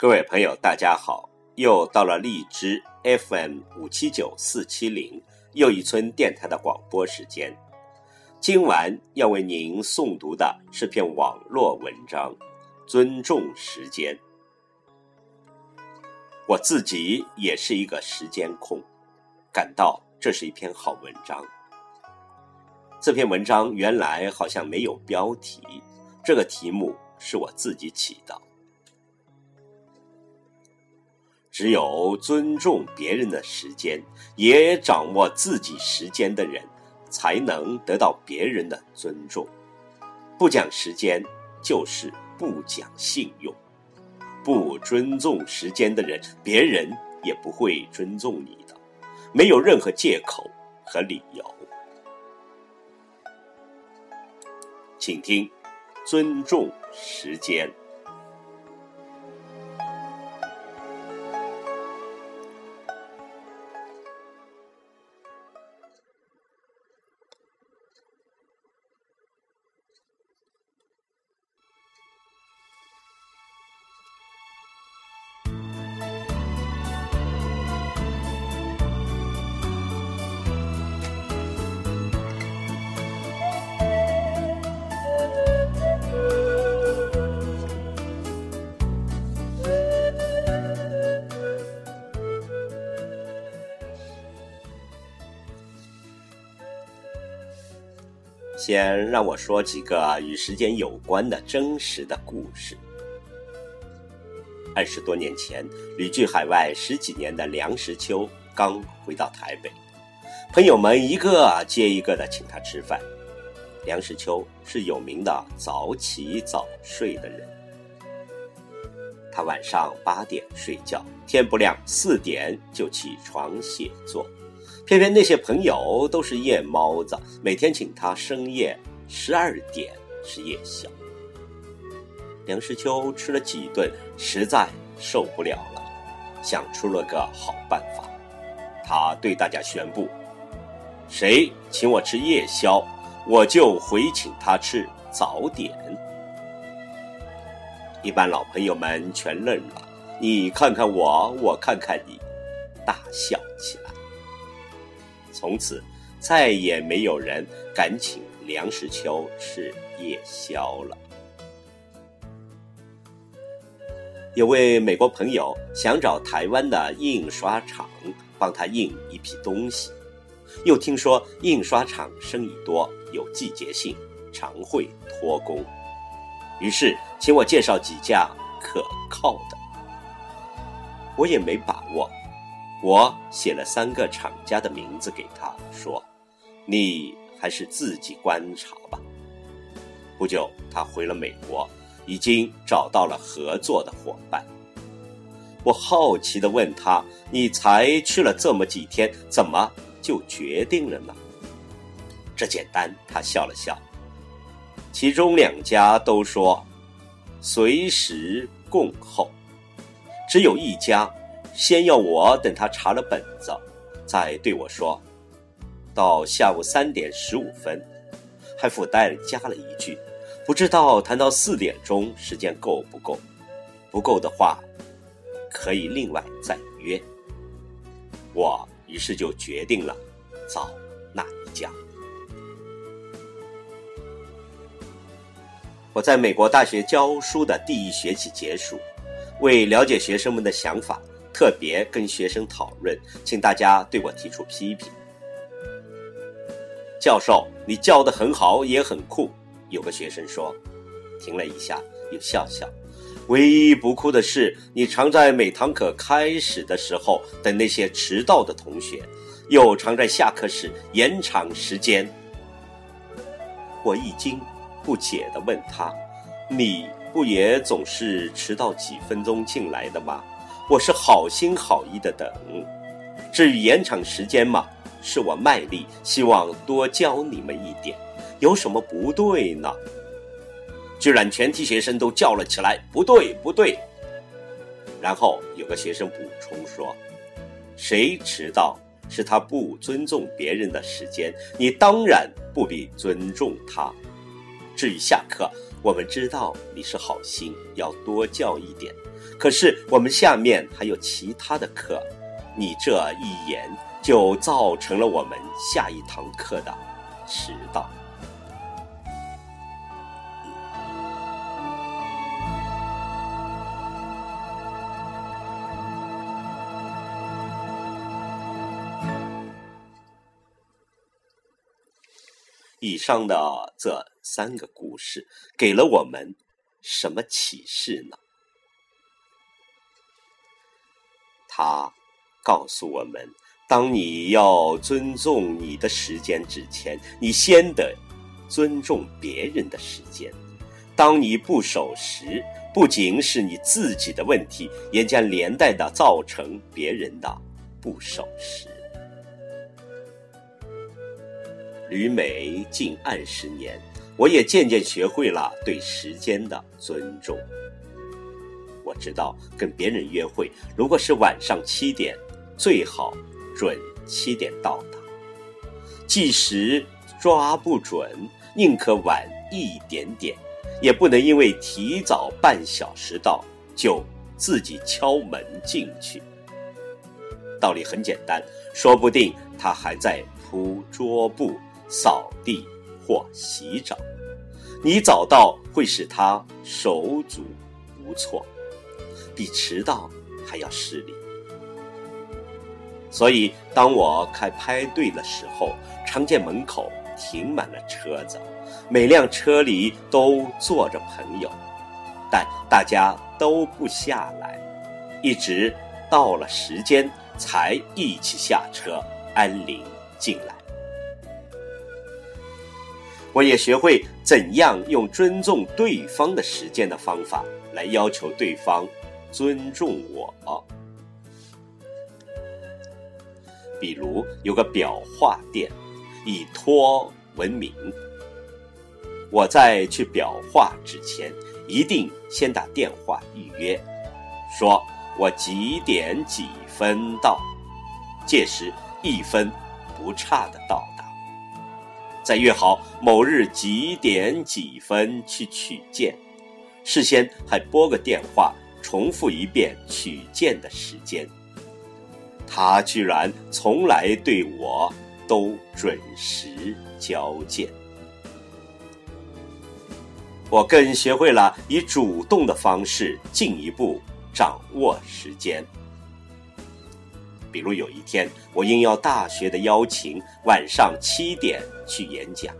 各位朋友，大家好！又到了荔枝 FM 五七九四七零又一村电台的广播时间。今晚要为您诵读的是篇网络文章，《尊重时间》。我自己也是一个时间控，感到这是一篇好文章。这篇文章原来好像没有标题，这个题目是我自己起的。只有尊重别人的时间，也掌握自己时间的人，才能得到别人的尊重。不讲时间，就是不讲信用。不尊重时间的人，别人也不会尊重你的，没有任何借口和理由。请听，尊重时间。先让我说几个与时间有关的真实的故事。二十多年前，旅居海外十几年的梁实秋刚回到台北，朋友们一个接一个的请他吃饭。梁实秋是有名的早起早睡的人，他晚上八点睡觉，天不亮四点就起床写作。偏偏那些朋友都是夜猫子，每天请他深夜十二点吃夜宵。梁实秋吃了几顿，实在受不了了，想出了个好办法。他对大家宣布：谁请我吃夜宵，我就回请他吃早点。一般老朋友们全愣了，你看看我，我看看你，大笑起来。从此，再也没有人敢请梁实秋吃夜宵了。有位美国朋友想找台湾的印刷厂帮他印一批东西，又听说印刷厂生意多，有季节性，常会拖工，于是请我介绍几家可靠的。我也没把握。我写了三个厂家的名字给他，说：“你还是自己观察吧。”不久，他回了美国，已经找到了合作的伙伴。我好奇地问他：“你才去了这么几天，怎么就决定了呢？”这简单，他笑了笑。其中两家都说：“随时恭候。”只有一家。先要我等他查了本子，再对我说，到下午三点十五分，还附带加了一句，不知道谈到四点钟时间够不够，不够的话，可以另外再约。我于是就决定了找那一家。我在美国大学教书的第一学期结束，为了解学生们的想法。特别跟学生讨论，请大家对我提出批评。教授，你教的很好，也很酷。有个学生说，停了一下，又笑笑。唯一不酷的是，你常在每堂课开始的时候等那些迟到的同学，又常在下课时延长时间。我一惊，不解地问他：“你不也总是迟到几分钟进来的吗？”我是好心好意的等，至于延长时间嘛，是我卖力，希望多教你们一点，有什么不对呢？居然全体学生都叫了起来，不对不对。然后有个学生补充说：“谁迟到是他不尊重别人的时间，你当然不必尊重他。至于下课，我们知道你是好心，要多叫一点。可是我们下面还有其他的课，你这一言就造成了我们下一堂课的迟到。以上的这三个故事给了我们什么启示呢？他告诉我们：当你要尊重你的时间之前，你先得尊重别人的时间。当你不守时，不仅是你自己的问题，也将连带的造成别人的不守时。旅美近二十年，我也渐渐学会了对时间的尊重。我知道跟别人约会，如果是晚上七点，最好准七点到达。计时抓不准，宁可晚一点点，也不能因为提早半小时到就自己敲门进去。道理很简单，说不定他还在铺桌布。扫地或洗澡，你早到会使他手足无措，比迟到还要失礼。所以，当我开派对的时候，常见门口停满了车子，每辆车里都坐着朋友，但大家都不下来，一直到了时间才一起下车安临进来。我也学会怎样用尊重对方的时间的方法来要求对方尊重我。比如有个裱画店，以托闻名。我在去裱画之前，一定先打电话预约，说我几点几分到，届时一分不差的到达。再约好某日几点几分去取件，事先还拨个电话，重复一遍取件的时间。他居然从来对我都准时交件。我更学会了以主动的方式进一步掌握时间。比如有一天，我应邀大学的邀请，晚上七点去演讲。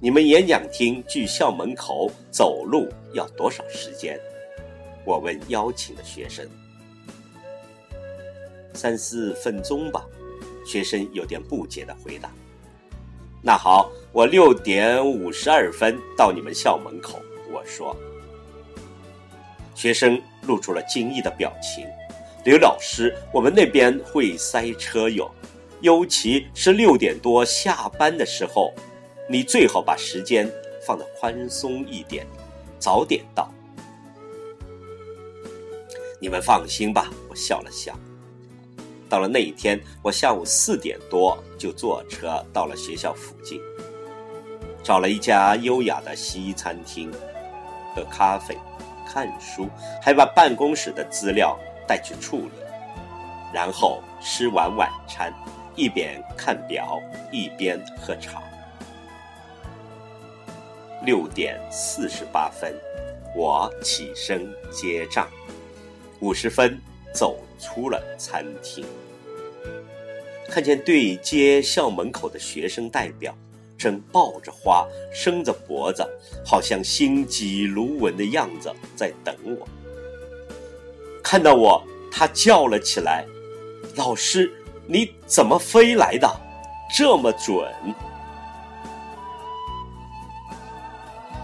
你们演讲厅距校门口走路要多少时间？我问邀请的学生。三四分钟吧，学生有点不解的回答。那好，我六点五十二分到你们校门口。我说。学生露出了惊异的表情。刘老师，我们那边会塞车哟，尤其是六点多下班的时候，你最好把时间放得宽松一点，早点到。你们放心吧，我笑了笑。到了那一天，我下午四点多就坐车到了学校附近，找了一家优雅的西餐厅，喝咖啡、看书，还把办公室的资料。带去处理，然后吃完晚餐，一边看表一边喝茶。六点四十八分，我起身结账，五十分走出了餐厅，看见对接校门口的学生代表正抱着花，伸着脖子，好像心急如焚的样子，在等我。看到我，他叫了起来：“老师，你怎么飞来的？这么准！”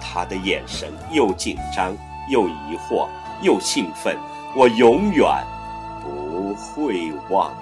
他的眼神又紧张又疑惑又兴奋，我永远不会忘。